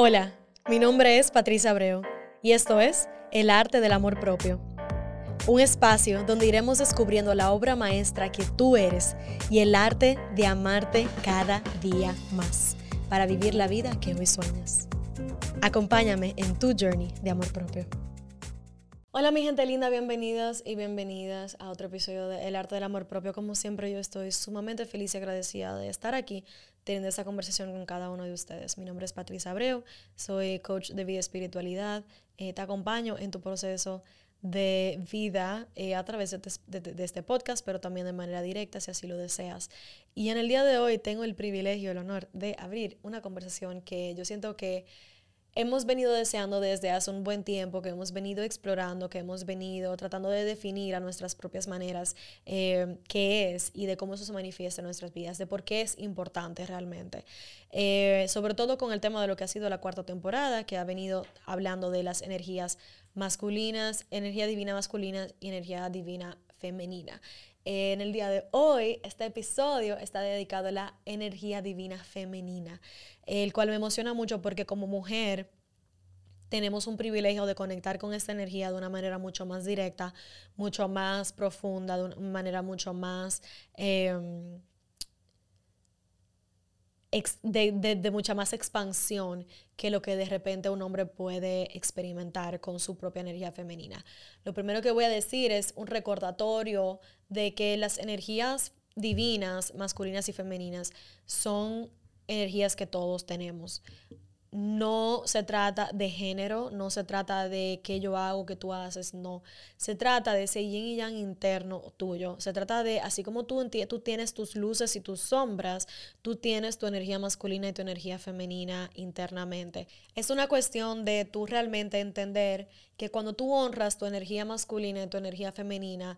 Hola, mi nombre es Patricia Abreu y esto es El Arte del Amor Propio. Un espacio donde iremos descubriendo la obra maestra que tú eres y el arte de amarte cada día más para vivir la vida que hoy sueñas. Acompáñame en tu journey de amor propio. Hola mi gente linda, bienvenidas y bienvenidas a otro episodio de El Arte del Amor Propio. Como siempre yo estoy sumamente feliz y agradecida de estar aquí teniendo esta conversación con cada uno de ustedes. Mi nombre es Patricia Abreu, soy coach de vida espiritualidad. Eh, te acompaño en tu proceso de vida eh, a través de, este podcast, pero también de manera directa si así lo deseas. Y en el día de hoy tengo el privilegio, el honor de abrir una conversación que yo siento que hemos venido deseando desde hace un buen tiempo, que hemos venido explorando, que hemos venido tratando de definir a nuestras propias maneras eh, qué es y de cómo eso se manifiesta en nuestras vidas, de por qué es importante realmente. Eh, sobre todo con el tema de lo que ha sido la cuarta temporada, que ha venido hablando de las energías masculinas, energía divina masculina y energía divina femenina. En el día de hoy, este episodio está dedicado a la energía divina femenina, el cual me emociona mucho porque como mujer tenemos un privilegio de conectar con esta energía de una manera mucho más directa, mucho más profunda, de una manera mucho más... De, mucha más expansión que lo que de repente un hombre puede experimentar con su propia energía femenina. Lo primero que voy a decir es un recordatorio de que las energías divinas, masculinas y femeninas, son energías que todos tenemos no se trata de género, no se trata de qué yo hago, qué tú haces, no. Se trata de ese yin y yang interno tuyo. Se trata de, así como tú, tú tienes tus luces y tus sombras, tú tienes tu energía masculina y tu energía femenina internamente. Es una cuestión de tú realmente entender que cuando tú honras tu energía masculina y tu energía femenina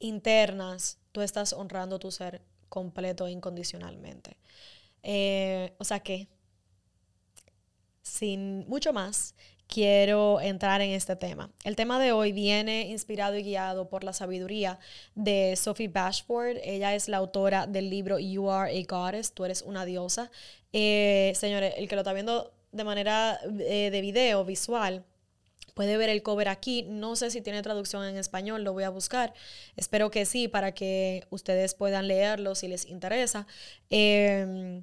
internas, tú estás honrando tu ser completo e incondicionalmente. Eh, o sea que sin mucho más, quiero entrar en este tema. El tema de hoy viene inspirado y guiado por la sabiduría de Sophie Bashford. Ella es la autora del libro You Are a Goddess, tú eres una diosa. Eh, señores, el que lo está viendo de manera eh, de video, visual, puede ver el cover aquí. No sé si tiene traducción en español, lo voy a buscar. Espero que sí, para que ustedes puedan leerlo si les interesa. Eh,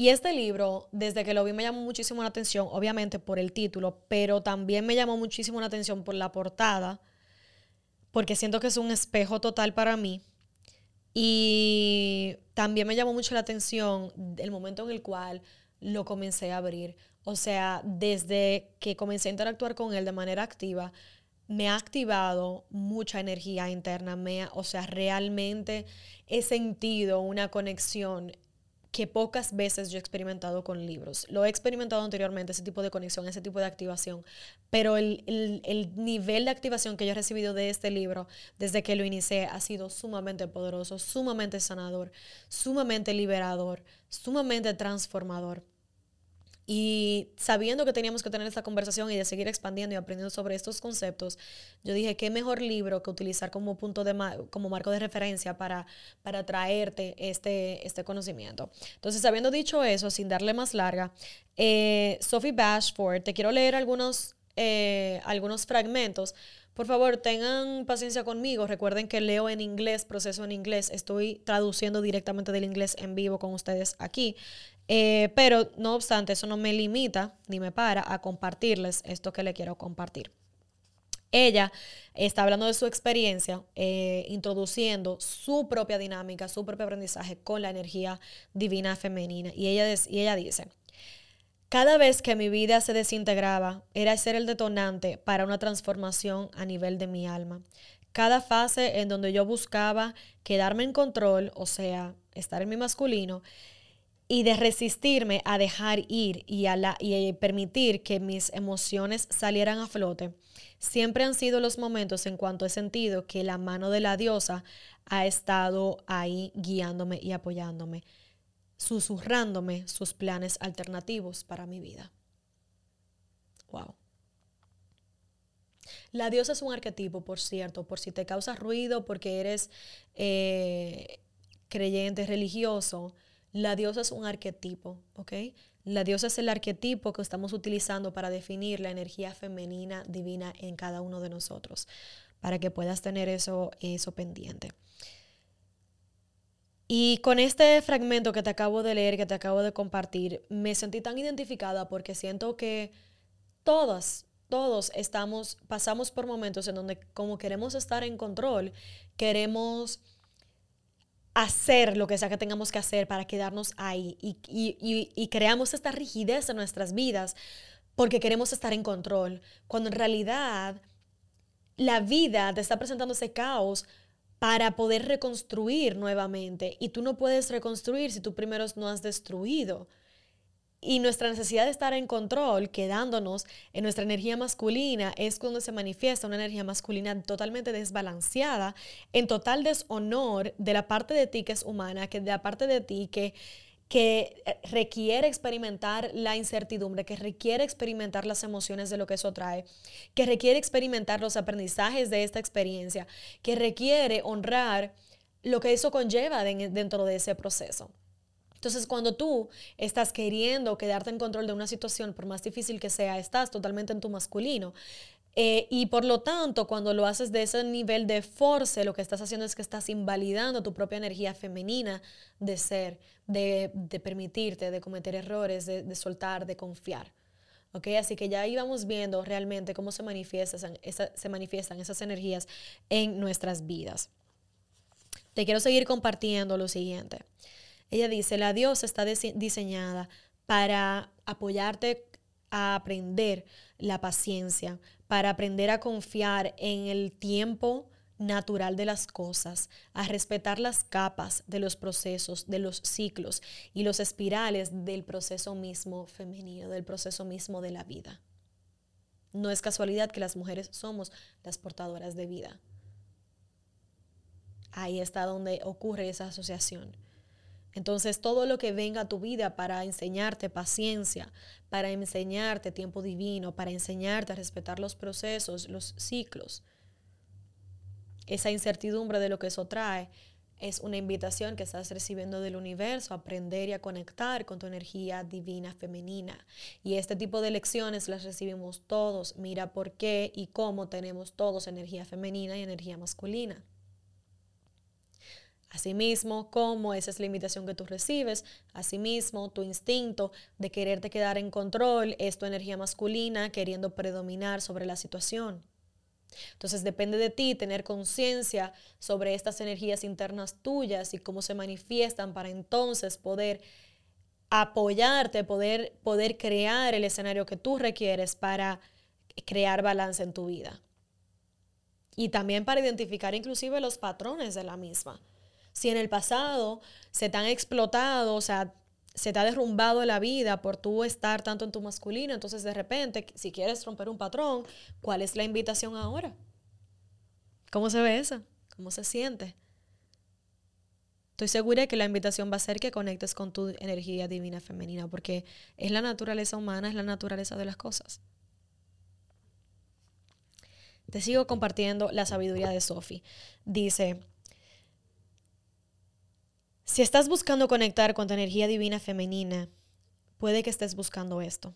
y este libro, desde que lo vi, me llamó muchísimo la atención, obviamente por el título, pero también me llamó muchísimo la atención por la portada, porque siento que es un espejo total para mí. Y también me llamó mucho la atención el momento en el cual lo comencé a abrir. O sea, desde que comencé a interactuar con él de manera activa, me ha activado mucha energía interna. Me, o sea, realmente he sentido una conexión que pocas veces yo he experimentado con libros. Lo he experimentado anteriormente, ese tipo de conexión, ese tipo de activación, pero el, el, nivel de activación que yo he recibido de este libro desde que lo inicié ha sido sumamente poderoso, sumamente sanador, sumamente liberador, sumamente transformador. Y sabiendo que teníamos que tener esta conversación y de seguir expandiendo y aprendiendo sobre estos conceptos, yo dije, qué mejor libro que utilizar como punto de como marco de referencia para, para traerte este, este conocimiento. Entonces, habiendo dicho eso, sin darle más larga, eh, Sophie Bashford, te quiero leer algunos, eh, algunos fragmentos por favor, tengan paciencia conmigo. Recuerden que leo en inglés, proceso en inglés. Estoy traduciendo directamente del inglés en vivo con ustedes aquí. Eh, pero no obstante, eso no me limita ni me para a compartirles esto que le quiero compartir. Ella está hablando de su experiencia, eh, introduciendo su propia dinámica, su propio aprendizaje con la energía divina femenina. Y ella, y ella dice, cada vez que mi vida se desintegraba, era ser el detonante para una transformación a nivel de mi alma. Cada fase en donde yo buscaba quedarme en control, o sea, estar en mi masculino, y de resistirme a dejar ir y, a y permitir que mis emociones salieran a flote, siempre han sido los momentos en cuanto he sentido que la mano de la diosa ha estado ahí guiándome y apoyándome, susurrándome sus planes alternativos para mi vida. Wow. La diosa es un arquetipo, por cierto, por si te causa ruido porque eres eh, creyente, religioso la diosa es un arquetipo, ¿ok? La diosa es el arquetipo que estamos utilizando para definir la energía femenina divina en cada uno de nosotros, para que puedas tener eso, eso pendiente. Y con este fragmento que te acabo de leer, que te acabo de compartir, me sentí tan identificada porque siento que todas, todos estamos, pasamos por momentos en donde como queremos estar en control, queremos hacer lo que sea que tengamos que hacer para quedarnos ahí y, creamos esta rigidez en nuestras vidas porque queremos estar en control, cuando en realidad la vida te está presentando ese caos para poder reconstruir nuevamente y tú no puedes reconstruir si tú primero no has destruido. Y nuestra necesidad de estar en control, quedándonos en nuestra energía masculina, es cuando se manifiesta una energía masculina totalmente desbalanceada, en total deshonor de la parte de ti que es humana, que de la parte de ti que, que requiere experimentar la incertidumbre, que requiere experimentar las emociones de lo que eso trae, que requiere experimentar los aprendizajes de esta experiencia, que requiere honrar lo que eso conlleva dentro de ese proceso. Entonces, cuando tú estás queriendo quedarte en control de una situación, por más difícil que sea, estás totalmente en tu masculino. Eh, y por lo tanto, cuando lo haces de ese nivel de force, lo que estás haciendo es que estás invalidando tu propia energía femenina de ser, de, permitirte, de cometer errores, de, soltar, de confiar. ¿Okay? Así que ya íbamos viendo realmente cómo se manifiestan, se manifiestan esas energías en nuestras vidas. Te quiero seguir compartiendo lo siguiente. Ella dice, la diosa está diseñada para apoyarte a aprender la paciencia, para aprender a confiar en el tiempo natural de las cosas, a respetar las capas de los procesos, de los ciclos y los espirales del proceso mismo femenino, del proceso mismo de la vida. No es casualidad que las mujeres somos las portadoras de vida. Ahí está donde ocurre esa asociación. Entonces, todo lo que venga a tu vida para enseñarte paciencia, para enseñarte tiempo divino, para enseñarte a respetar los procesos, los ciclos, esa incertidumbre de lo que eso trae, es una invitación que estás recibiendo del universo a aprender y a conectar con tu energía divina femenina. Y este tipo de lecciones las recibimos todos. Mira por qué y cómo tenemos todos energía femenina y energía masculina. Asimismo, como esa es la invitación que tú recibes, asimismo, tu instinto de quererte quedar en control es tu energía masculina queriendo predominar sobre la situación. Entonces depende de ti tener conciencia sobre estas energías internas tuyas y cómo se manifiestan para entonces poder apoyarte, poder, poder crear el escenario que tú requieres para crear balance en tu vida. Y también para identificar inclusive los patrones de la misma. Si en el pasado se te han explotado, o sea, se te ha derrumbado la vida por tú estar tanto en tu masculino, entonces de repente, si quieres romper un patrón, ¿cuál es la invitación ahora? ¿Cómo se ve eso? ¿Cómo se siente? Estoy segura que la invitación va a ser que conectes con tu energía divina femenina, porque es la naturaleza humana, es la naturaleza de las cosas. Te sigo compartiendo la sabiduría de Sophie. Dice, si estás buscando conectar con tu energía divina femenina, puede que estés buscando esto.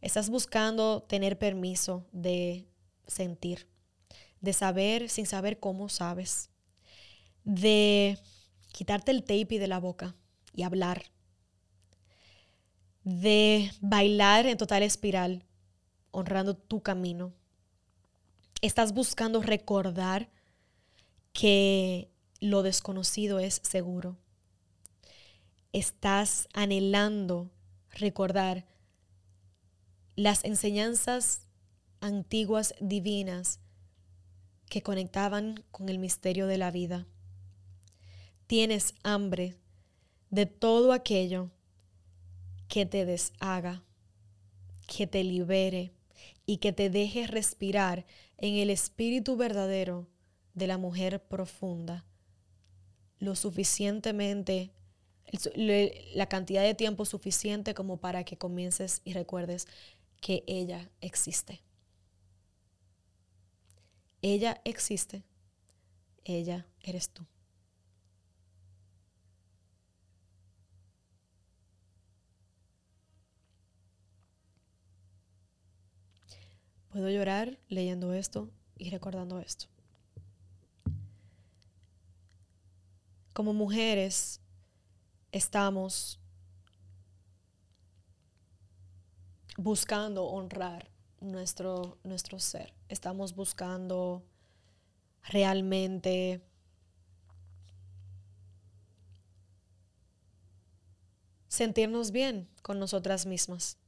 Estás buscando tener permiso de sentir, de saber sin saber cómo sabes, de quitarte el tape de la boca y hablar, de bailar en total espiral, honrando tu camino. Estás buscando recordar que lo desconocido es seguro. Estás anhelando recordar las enseñanzas antiguas divinas que conectaban con el misterio de la vida. Tienes hambre de todo aquello que te deshaga, que te libere y que te deje respirar en el espíritu verdadero de la mujer profunda lo suficientemente, la cantidad de tiempo suficiente como para que comiences y recuerdes que ella existe. Ella existe. Ella eres tú. Puedo llorar leyendo esto y recordando esto. Como mujeres estamos buscando honrar nuestro, nuestro ser. Estamos buscando realmente sentirnos bien con nosotras mismas,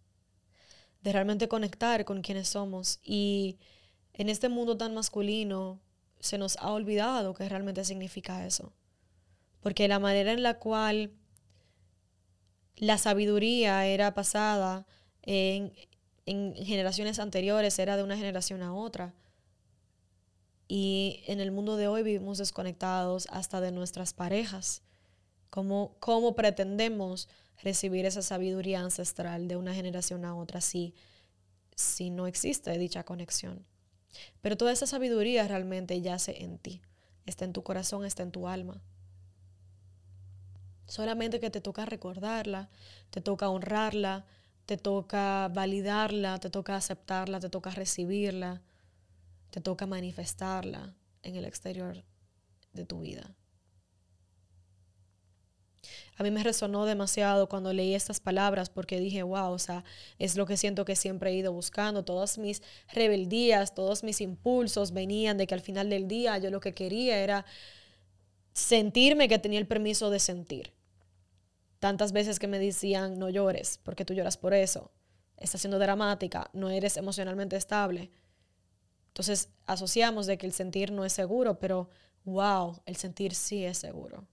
de realmente conectar con quienes somos. Y en este mundo tan masculino se nos ha olvidado qué realmente significa eso. Porque la manera en la cual la sabiduría era pasada en, en generaciones anteriores era de una generación a otra. Y en el mundo de hoy vivimos desconectados hasta de nuestras parejas. ¿Cómo, cómo pretendemos recibir esa sabiduría ancestral de una generación a otra si, si no existe dicha conexión? Pero toda esa sabiduría realmente yace en ti, está en tu corazón, está en tu alma. Solamente que te toca recordarla, te toca honrarla, te toca validarla, te toca aceptarla, te toca recibirla, te toca manifestarla en el exterior de tu vida. A mí me resonó demasiado cuando leí estas palabras porque dije, wow, o sea, es lo que siento que siempre he ido buscando. Todas mis rebeldías, todos mis impulsos venían de que al final del día yo lo que quería era sentirme que tenía el permiso de sentir. Tantas veces que me decían, no llores, porque tú lloras por eso. Estás siendo dramática, no eres emocionalmente estable. Entonces asociamos de que el sentir no es seguro, pero wow, el sentir sí es seguro.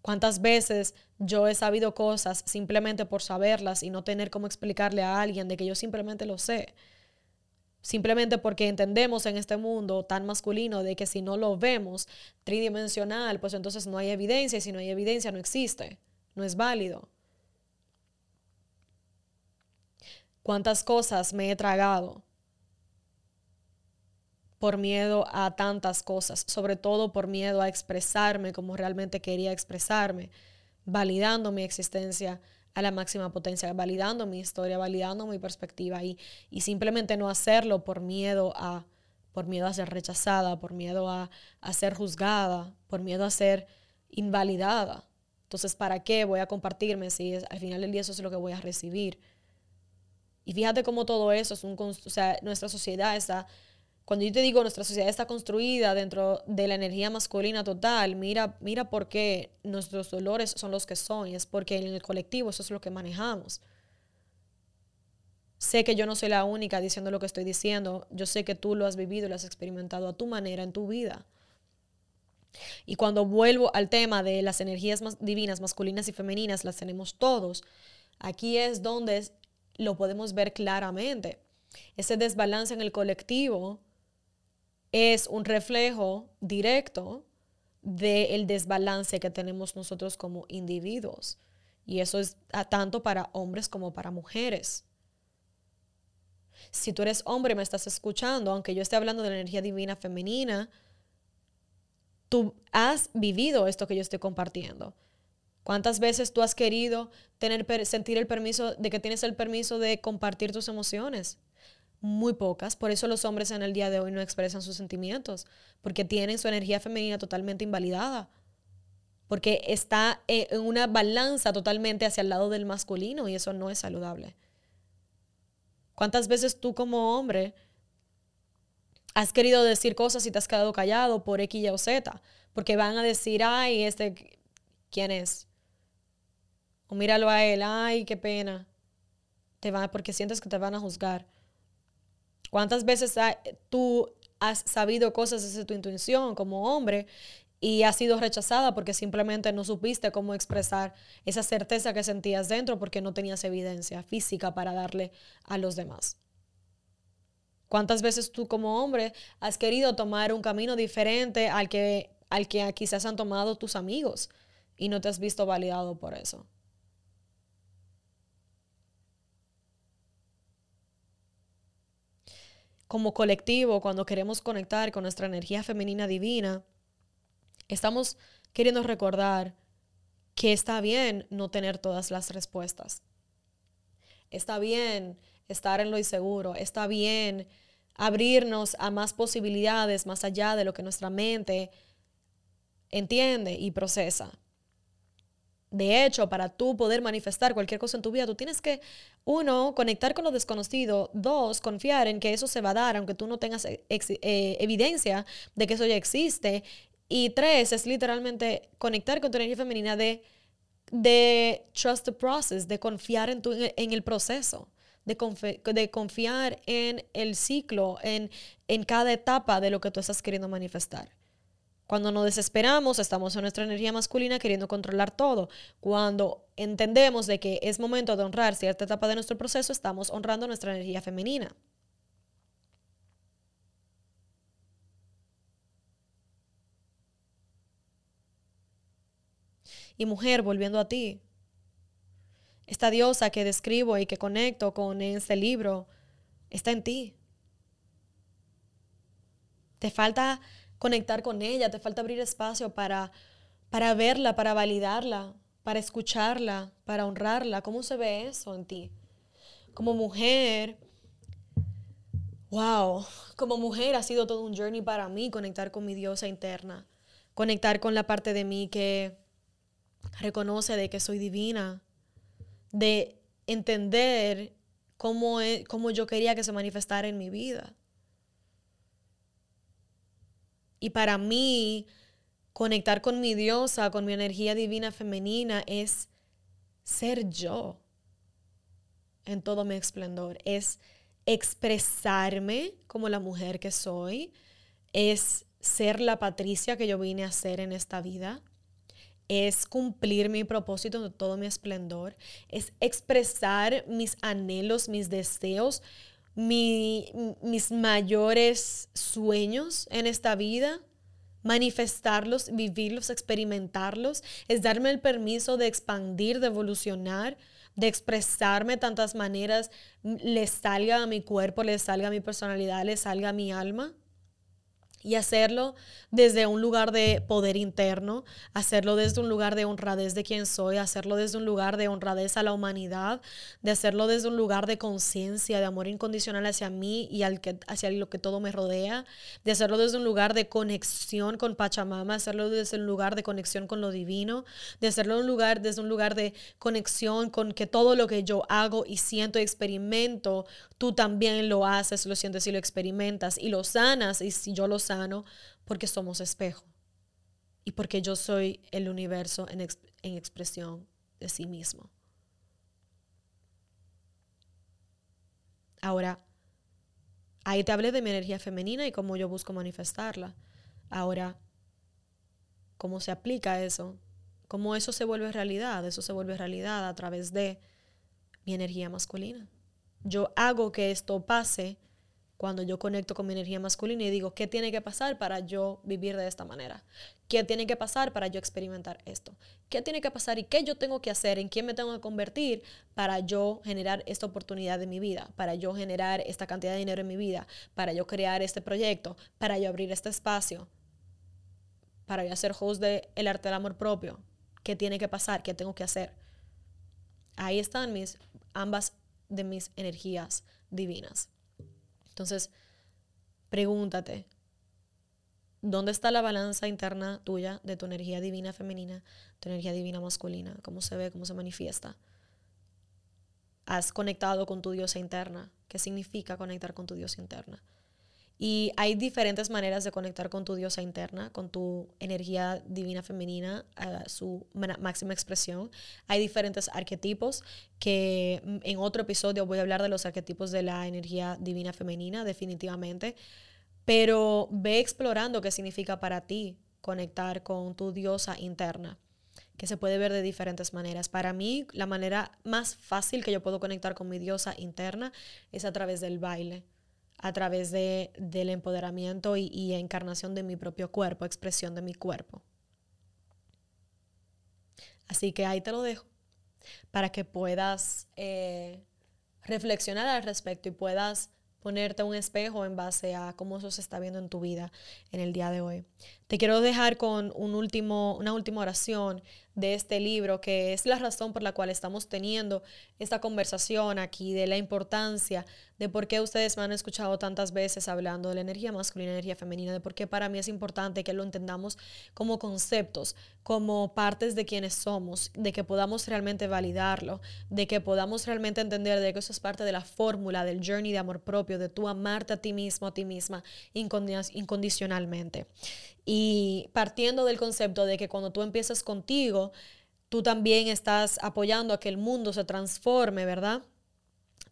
¿Cuántas veces yo he sabido cosas simplemente por saberlas y no tener cómo explicarle a alguien de que yo simplemente lo sé? Simplemente porque entendemos en este mundo tan masculino de que si no lo vemos tridimensional, pues entonces no hay evidencia y si no hay evidencia no existe no es válido. ¿Cuántas cosas me he tragado por miedo a tantas cosas? Sobre todo por miedo a expresarme como realmente quería expresarme, validando mi existencia a la máxima potencia, validando mi historia, validando mi perspectiva y, y simplemente no hacerlo por miedo a por miedo a ser rechazada, por miedo a, a ser juzgada, por miedo a ser invalidada. Entonces, ¿para qué voy a compartirme si al final del día eso es lo que voy a recibir? Y fíjate cómo todo eso es un... O sea, nuestra sociedad está... Cuando yo te digo nuestra sociedad está construida dentro de la energía masculina total, mira, mira por qué nuestros dolores son los que son. Y es porque en el colectivo eso es lo que manejamos. Sé que yo no soy la única diciendo lo que estoy diciendo. Yo sé que tú lo has vivido y lo has experimentado a tu manera en tu vida. Y cuando vuelvo al tema de las energías divinas, masculinas y femeninas, las tenemos todos, aquí es donde lo podemos ver claramente. Ese desbalance en el colectivo es un reflejo directo del desbalance que tenemos nosotros como individuos. Y eso es tanto para hombres como para mujeres. Si tú eres hombre y me estás escuchando, aunque yo esté hablando de la energía divina femenina, tú has vivido esto que yo estoy compartiendo. ¿Cuántas veces tú has querido tener, sentir el permiso de que tienes el permiso de compartir tus emociones? Muy pocas. Por eso los hombres en el día de hoy no expresan sus sentimientos, porque tienen su energía femenina totalmente invalidada, porque está en una balanza totalmente hacia el lado del masculino y eso no es saludable. ¿Cuántas veces tú como hombre has querido decir cosas y te has quedado callado por X, o Z, porque van a decir, ay, este, ¿quién es? O míralo a él, ay, qué pena. Te van, porque sientes que te van a juzgar. ¿Cuántas veces tú has sabido cosas desde tu intuición como hombre y has sido rechazada porque simplemente no supiste cómo expresar esa certeza que sentías dentro porque no tenías evidencia física para darle a los demás? ¿Cuántas veces tú como hombre has querido tomar un camino diferente al que, al que quizás han tomado tus amigos y no te has visto validado por eso? Como colectivo, cuando queremos conectar con nuestra energía femenina divina, estamos queriendo recordar que está bien no tener todas las respuestas. Está bien estar en lo inseguro, está bien abrirnos a más posibilidades más allá de lo que nuestra mente entiende y procesa. De hecho, para tú poder manifestar cualquier cosa en tu vida, tú tienes que, uno, conectar con lo desconocido, dos, confiar en que eso se va a dar, aunque tú no tengas eh, evidencia de que eso ya existe, y tres, es literalmente conectar con tu energía femenina de, de trust the process, de confiar en, tu, en el proceso, de, de confiar en el ciclo, en, en cada etapa de lo que tú estás queriendo manifestar. Cuando nos desesperamos, estamos en nuestra energía masculina queriendo controlar todo. Cuando entendemos de que es momento de honrar cierta etapa de nuestro proceso, estamos honrando nuestra energía femenina. Y mujer, volviendo a ti, esta diosa que describo y que conecto con este libro está en ti. Te falta conectar con ella, te falta abrir espacio para, para verla, para validarla, para escucharla, para honrarla. ¿Cómo se ve eso en ti? Como mujer, wow, como mujer ha sido todo un journey para mí conectar con mi diosa interna, conectar con la parte de mí que reconoce de que soy divina, de entender cómo, cómo yo quería que se manifestara en mi vida. Y para mí, conectar con mi diosa, con mi energía divina femenina, es ser yo en todo mi esplendor. Es expresarme como la mujer que soy. Es ser la Patricia que yo vine a ser en esta vida. Es cumplir mi propósito en todo mi esplendor. Es expresar mis anhelos, mis deseos mis mayores sueños en esta vida, manifestarlos, vivirlos, experimentarlos, es darme el permiso de expandir, de evolucionar, de expresarme tantas maneras, le salga a mi cuerpo, le salga a mi personalidad, le salga a mi alma y hacerlo desde un lugar de poder interno, hacerlo desde un lugar de honradez de quien soy, hacerlo desde un lugar de honradez a la humanidad, de hacerlo desde un lugar de conciencia, de amor incondicional hacia mí y hacia lo que todo me rodea, de hacerlo desde un lugar de conexión con Pachamama, hacerlo desde un lugar de conexión con lo divino, de hacerlo un lugar, desde un lugar de conexión con que todo lo que yo hago y siento y experimento, tú también lo haces, lo sientes y lo experimentas y lo sanas y si yo lo sano, porque somos espejo y porque yo soy el universo en, expresión de sí mismo. Ahora, ahí te hablé de mi energía femenina y cómo yo busco manifestarla. Ahora, ¿cómo se aplica eso? ¿Cómo eso se vuelve realidad? Eso se vuelve realidad a través de mi energía masculina. Yo hago que esto pase cuando yo conecto con mi energía masculina y digo, ¿qué tiene que pasar para yo vivir de esta manera? ¿Qué tiene que pasar para yo experimentar esto? ¿Qué tiene que pasar y qué yo tengo que hacer? ¿En quién me tengo que convertir para yo generar esta oportunidad de mi vida? Para yo generar esta cantidad de dinero en mi vida? Para yo crear este proyecto? Para yo abrir este espacio? Para yo hacer host de El Arte del Amor Propio? ¿Qué tiene que pasar? ¿Qué tengo que hacer? Ahí están mis, ambas de mis energías divinas. Entonces, pregúntate, ¿dónde está la balanza interna tuya de tu energía divina femenina, tu energía divina masculina? ¿Cómo se ve, cómo se manifiesta? ¿Has conectado con tu diosa interna? ¿Qué significa conectar con tu diosa interna? Y hay diferentes maneras de conectar con tu diosa interna, con tu energía divina femenina, a su máxima expresión. Hay diferentes arquetipos que en otro episodio voy a hablar de los arquetipos de la energía divina femenina, definitivamente. Pero ve explorando qué significa para ti conectar con tu diosa interna, que se puede ver de diferentes maneras. Para mí, la manera más fácil que yo puedo conectar con mi diosa interna es a través del baile a través de, del empoderamiento y, encarnación de mi propio cuerpo, expresión de mi cuerpo. Así que ahí te lo dejo para que puedas eh, reflexionar al respecto y puedas ponerte un espejo en base a cómo eso se está viendo en tu vida en el día de hoy. Te quiero dejar con un último, una última oración de este libro, que es la razón por la cual estamos teniendo esta conversación aquí, de la importancia de por qué ustedes me han escuchado tantas veces hablando de la energía masculina energía femenina, de por qué para mí es importante que lo entendamos como conceptos, como partes de quienes somos, de que podamos realmente validarlo, de que podamos realmente entender de que eso es parte de la fórmula del journey de amor propio, de tú amarte a ti mismo, a ti misma, incondicionalmente. Y partiendo del concepto de que cuando tú empiezas contigo, tú también estás apoyando a que el mundo se transforme, ¿verdad?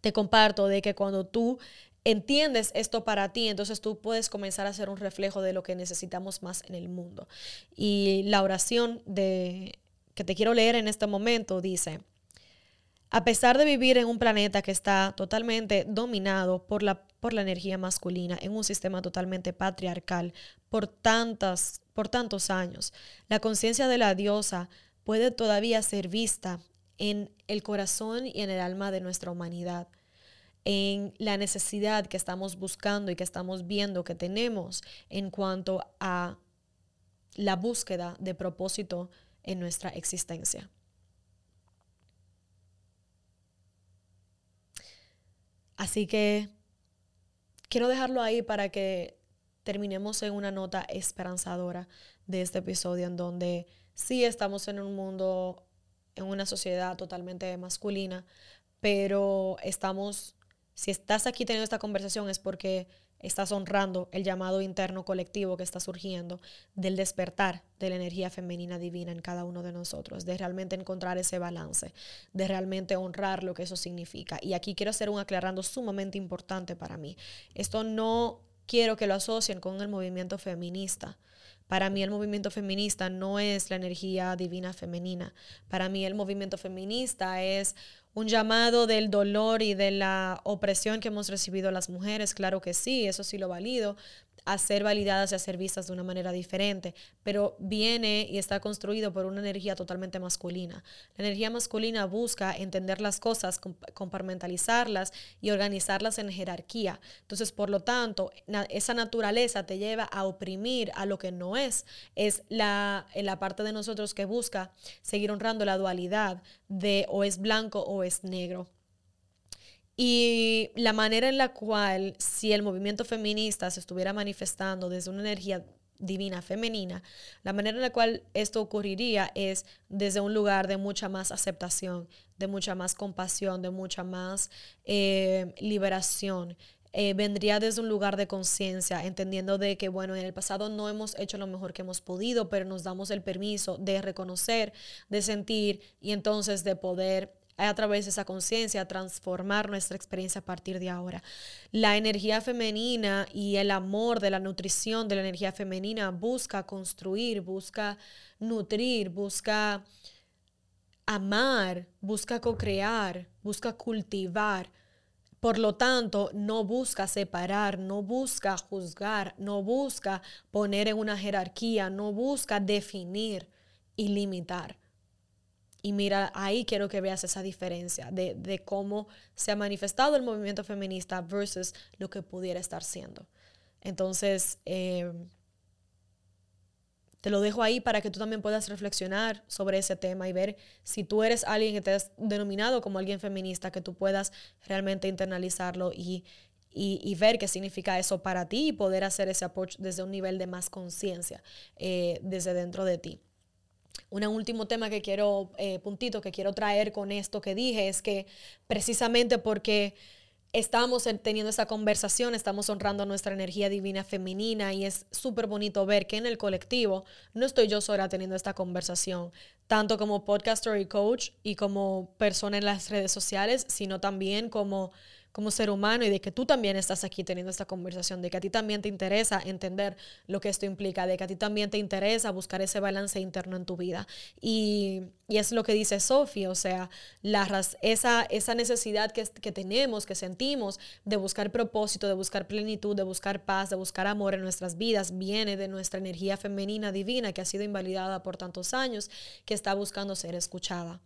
te comparto de que cuando tú entiendes esto para ti, entonces tú puedes comenzar a ser un reflejo de lo que necesitamos más en el mundo. Y la oración de, que te quiero leer en este momento dice, a pesar de vivir en un planeta que está totalmente dominado por la, por la energía masculina, en un sistema totalmente patriarcal por, tantas, por tantos años, la conciencia de la diosa puede todavía ser vista en el corazón y en el alma de nuestra humanidad, en la necesidad que estamos buscando y que estamos viendo que tenemos en cuanto a la búsqueda de propósito en nuestra existencia. Así que quiero dejarlo ahí para que terminemos en una nota esperanzadora de este episodio en donde sí estamos en un mundo en una sociedad totalmente masculina, pero estamos, si estás aquí teniendo esta conversación es porque estás honrando el llamado interno colectivo que está surgiendo del despertar de la energía femenina divina en cada uno de nosotros, de realmente encontrar ese balance, de realmente honrar lo que eso significa. Y aquí quiero hacer un aclarando sumamente importante para mí. Esto no quiero que lo asocien con el movimiento feminista. Para mí el movimiento feminista no es la energía divina femenina. Para mí el movimiento feminista es un llamado del dolor y de la opresión que hemos recibido las mujeres. Claro que sí, eso sí lo valido, a ser validadas y a ser vistas de una manera diferente, pero viene y está construido por una energía totalmente masculina. La energía masculina busca entender las cosas, compartimentalizarlas y organizarlas en jerarquía. Entonces, por lo tanto, esa naturaleza te lleva a oprimir a lo que no es. Es la, la parte de nosotros que busca seguir honrando la dualidad de o es blanco o es negro. Y la manera en la cual, si el movimiento feminista se estuviera manifestando desde una energía divina femenina, la manera en la cual esto ocurriría es desde un lugar de mucha más aceptación, de mucha más compasión, de mucha más eh, liberación. Eh, vendría desde un lugar de conciencia, entendiendo de que, bueno, en el pasado no hemos hecho lo mejor que hemos podido, pero nos damos el permiso de reconocer, de sentir y entonces de poder a través de esa conciencia transformar nuestra experiencia a partir de ahora. La energía femenina y el amor de la nutrición de la energía femenina busca construir, busca nutrir, busca amar, busca co-crear, busca cultivar. Por lo tanto, no busca separar, no busca juzgar, no busca poner en una jerarquía, no busca definir y limitar. Y mira, ahí quiero que veas esa diferencia de, cómo se ha manifestado el movimiento feminista versus lo que pudiera estar siendo. Entonces, eh, te lo dejo ahí para que tú también puedas reflexionar sobre ese tema y ver si tú eres alguien que te has denominado como alguien feminista, que tú puedas realmente internalizarlo y, ver qué significa eso para ti y poder hacer ese approach desde un nivel de más conciencia eh, desde dentro de ti. Un último tema que quiero, eh, puntito que quiero traer con esto que dije es que precisamente porque estamos teniendo esa conversación, estamos honrando nuestra energía divina femenina y es súper bonito ver que en el colectivo no estoy yo sola teniendo esta conversación, tanto como podcaster y coach y como persona en las redes sociales, sino también como como ser humano y de que tú también estás aquí teniendo esta conversación, de que a ti también te interesa entender lo que esto implica, de que a ti también te interesa buscar ese balance interno en tu vida. Y, y es lo que dice Sofía, o sea, esa, esa necesidad que, que tenemos, que sentimos de buscar propósito, de buscar plenitud, de buscar paz, de buscar amor en nuestras vidas, viene de nuestra energía femenina divina que ha sido invalidada por tantos años, que está buscando ser escuchada.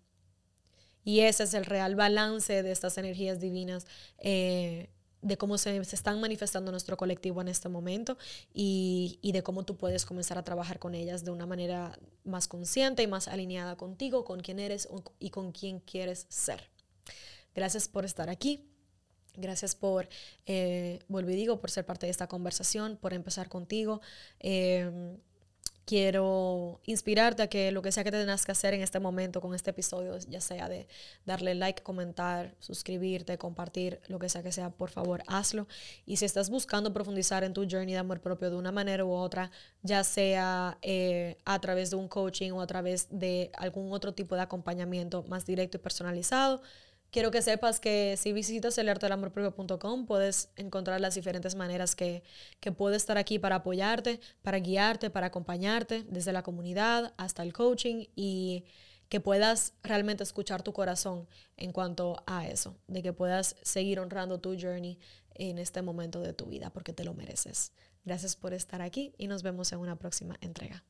Y ese es el real balance de estas energías divinas eh, de cómo se, están manifestando nuestro colectivo en este momento y, de cómo tú puedes comenzar a trabajar con ellas de una manera más consciente y más alineada contigo, con quién eres y con quién quieres ser. Gracias por estar aquí. Gracias por, eh, vuelvo y digo, por ser parte de esta conversación, por empezar contigo. Eh, quiero inspirarte a que lo que sea que tengas que hacer en este momento con este episodio, ya sea de darle like, comentar, suscribirte, compartir, lo que sea que sea, por favor, hazlo. Y si estás buscando profundizar en tu journey de amor propio de una manera u otra, ya sea eh, a través de un coaching o a través de algún otro tipo de acompañamiento más directo y personalizado, quiero que sepas que si visitas el artelamorpropio.com puedes encontrar las diferentes maneras que, que puedo estar aquí para apoyarte, para guiarte, para acompañarte, desde la comunidad hasta el coaching y que puedas realmente escuchar tu corazón en cuanto a eso, de que puedas seguir honrando tu journey en este momento de tu vida porque te lo mereces. Gracias por estar aquí y nos vemos en una próxima entrega.